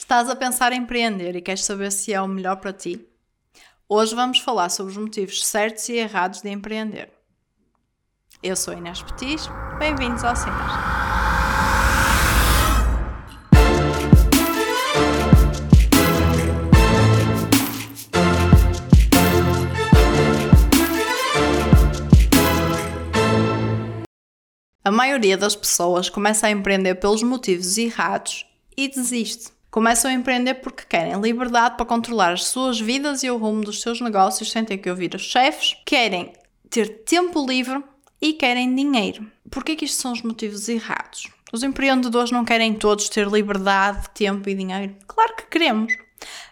Estás a pensar em empreender e queres saber se é o melhor para ti? Hoje vamos falar sobre os motivos certos e errados de empreender. Eu sou Inês Petis, bem-vindos ao Cenas. A maioria das pessoas começa a empreender pelos motivos errados e desiste. Começam a empreender porque querem liberdade para controlar as suas vidas e o rumo dos seus negócios sem ter que ouvir os chefes, querem ter tempo livre e querem dinheiro. Por que isto são os motivos errados? Os empreendedores não querem todos ter liberdade, tempo e dinheiro? Claro que queremos.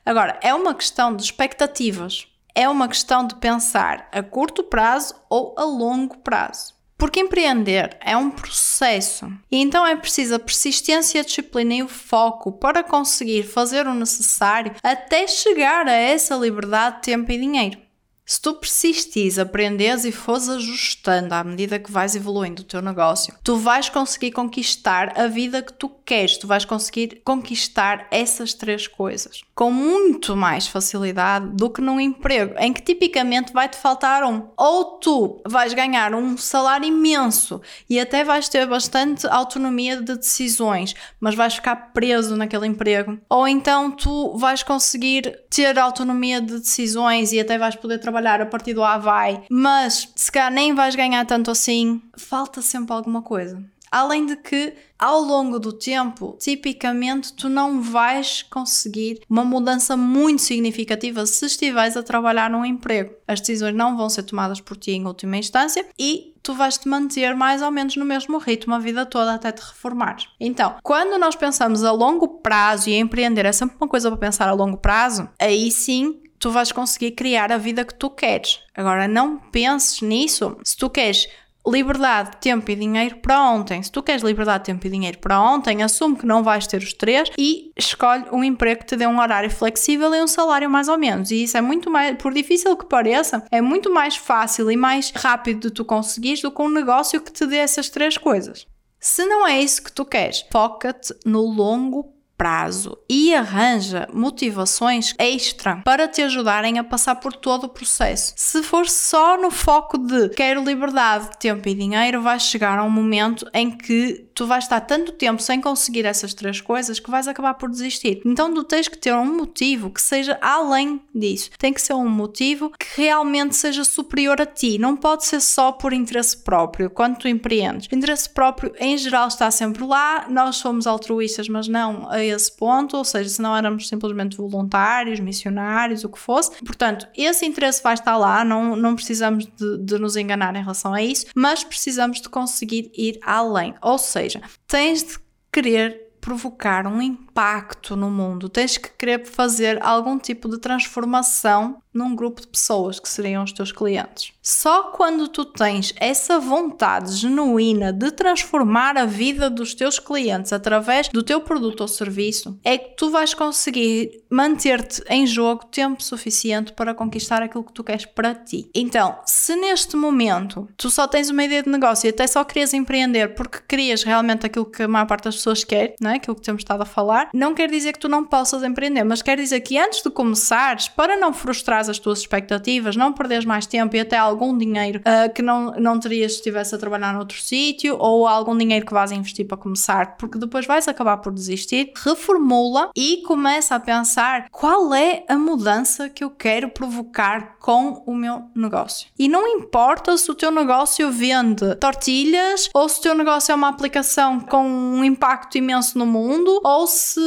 Agora, é uma questão de expectativas. É uma questão de pensar a curto prazo ou a longo prazo. Porque empreender é um processo e então é preciso a persistência, a disciplina e o foco para conseguir fazer o necessário até chegar a essa liberdade, tempo e dinheiro. Se tu persistires, aprendes e fores ajustando à medida que vais evoluindo o teu negócio, tu vais conseguir conquistar a vida que tu queres, tu vais conseguir conquistar essas três coisas com muito mais facilidade do que num emprego em que tipicamente vai-te faltar um. Ou tu vais ganhar um salário imenso e até vais ter bastante autonomia de decisões, mas vais ficar preso naquele emprego. Ou então tu vais conseguir ter autonomia de decisões e até vais poder trabalhar trabalhar a partir do Havaí, mas se calhar nem vais ganhar tanto assim, falta sempre alguma coisa. Além de que, ao longo do tempo, tipicamente tu não vais conseguir uma mudança muito significativa se estiveres a trabalhar num emprego. As decisões não vão ser tomadas por ti em última instância e tu vais te manter mais ou menos no mesmo ritmo a vida toda até te reformares. Então, quando nós pensamos a longo prazo e empreender é sempre uma coisa para pensar a longo prazo, aí sim tu vais conseguir criar a vida que tu queres. Agora, não penses nisso. Se tu queres liberdade, tempo e dinheiro para ontem. Se tu queres liberdade, tempo e dinheiro para ontem, assume que não vais ter os três e escolhe um emprego que te dê um horário flexível e um salário mais ou menos. E isso é muito mais, por difícil que pareça, é muito mais fácil e mais rápido de tu conseguires do que um negócio que te dê essas três coisas. Se não é isso que tu queres, foca-te no longo prazo e arranja motivações extra para te ajudarem a passar por todo o processo. Se for só no foco de quero liberdade, tempo e dinheiro, vai chegar a um momento em que tu vais estar tanto tempo sem conseguir essas três coisas que vais acabar por desistir. Então tu tens que ter um motivo que seja além disso. Tem que ser um motivo que realmente seja superior a ti. Não pode ser só por interesse próprio quando tu empreendes. O interesse próprio em geral está sempre lá. Nós somos altruístas, mas não esse ponto, ou seja, se não éramos simplesmente voluntários, missionários, o que fosse. Portanto, esse interesse vai estar lá, não, não precisamos de, de nos enganar em relação a isso, mas precisamos de conseguir ir além. Ou seja, tens de querer provocar um impacto no mundo, tens que querer fazer algum tipo de transformação num grupo de pessoas que seriam os teus clientes. Só quando tu tens essa vontade genuína de transformar a vida dos teus clientes através do teu produto ou serviço é que tu vais conseguir manter-te em jogo tempo suficiente para conquistar aquilo que tu queres para ti. Então, se neste momento tu só tens uma ideia de negócio e até só querias empreender porque querias realmente aquilo que a maior parte das pessoas quer, não é? Aquilo que temos estado a falar, não quer dizer que tu não possas empreender, mas quer dizer que antes de começares, para não frustrar as tuas expectativas, não perderes mais tempo e até algum dinheiro uh, que não, não terias se estivesse a trabalhar noutro sítio ou algum dinheiro que vais investir para começar, porque depois vais acabar por desistir, reformula e começa a pensar qual é a mudança que eu quero provocar com o meu negócio. E não importa se o teu negócio vende tortilhas ou se o teu negócio é uma aplicação com um impacto imenso no mundo ou se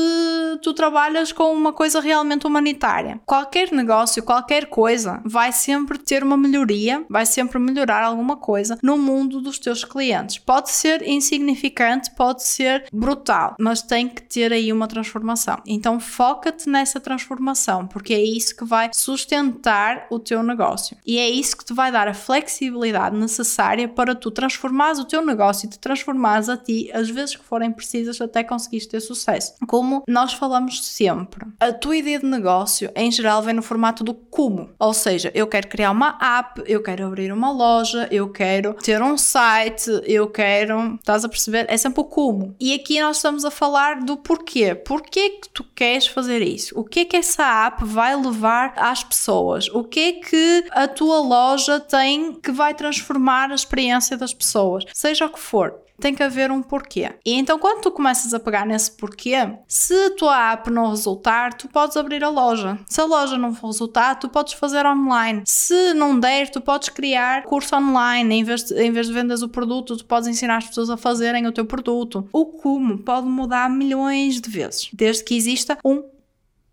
tu trabalhas com uma coisa realmente humanitária. Qualquer negócio, qualquer qualquer coisa vai sempre ter uma melhoria, vai sempre melhorar alguma coisa no mundo dos teus clientes. Pode ser insignificante, pode ser brutal, mas tem que ter aí uma transformação. Então foca-te nessa transformação, porque é isso que vai sustentar o teu negócio. E é isso que te vai dar a flexibilidade necessária para tu transformares o teu negócio e te transformares a ti as vezes que forem precisas até conseguires ter sucesso. Como nós falamos sempre, a tua ideia de negócio em geral vem no formato do como. Ou seja, eu quero criar uma app, eu quero abrir uma loja, eu quero ter um site, eu quero. Estás a perceber? É sempre o como. E aqui nós estamos a falar do porquê. Porquê que tu queres fazer isso? O que é que essa app vai levar às pessoas? O que é que a tua loja tem que vai transformar a experiência das pessoas? Seja o que for tem que haver um porquê. E então, quando tu começas a pegar nesse porquê, se a tua app não resultar, tu podes abrir a loja. Se a loja não resultar, tu podes fazer online. Se não der, tu podes criar curso online. Em vez de, em vez de vendas o produto, tu podes ensinar as pessoas a fazerem o teu produto. O como pode mudar milhões de vezes, desde que exista um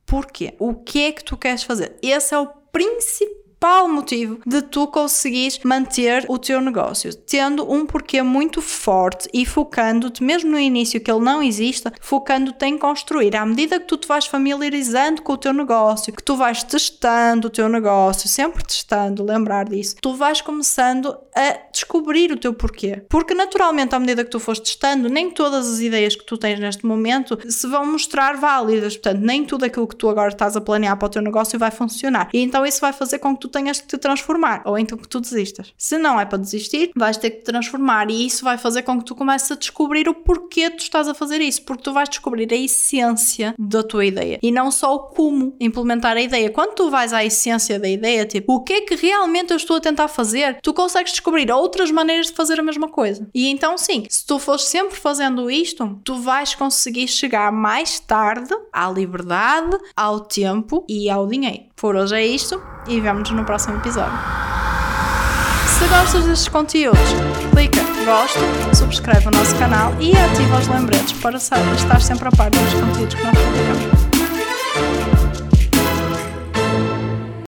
porquê. O que é que tu queres fazer? Esse é o principal principal motivo de tu conseguires manter o teu negócio, tendo um porquê muito forte e focando-te, mesmo no início que ele não exista, focando-te em construir. À medida que tu te vais familiarizando com o teu negócio, que tu vais testando o teu negócio, sempre testando, lembrar disso, tu vais começando a descobrir o teu porquê. Porque naturalmente, à medida que tu fores testando, nem todas as ideias que tu tens neste momento se vão mostrar válidas. Portanto, nem tudo aquilo que tu agora estás a planear para o teu negócio vai funcionar. E então isso vai fazer com que tu tenhas que te transformar, ou então que tu desistas. Se não é para desistir, vais ter que te transformar e isso vai fazer com que tu comeces a descobrir o porquê tu estás a fazer isso, porque tu vais descobrir a essência da tua ideia e não só o como implementar a ideia. Quando tu vais à essência da ideia, tipo, o que é que realmente eu estou a tentar fazer, tu consegues descobrir outras maneiras de fazer a mesma coisa. E então, sim, se tu fores sempre fazendo isto, tu vais conseguir chegar mais tarde à liberdade, ao tempo e ao dinheiro. Por hoje é isto e vemos no próximo episódio. Se gostas destes conteúdos, clica gosto, subscreve o nosso canal e ativa os lembretes para estar sempre a par dos conteúdos que nós publicamos.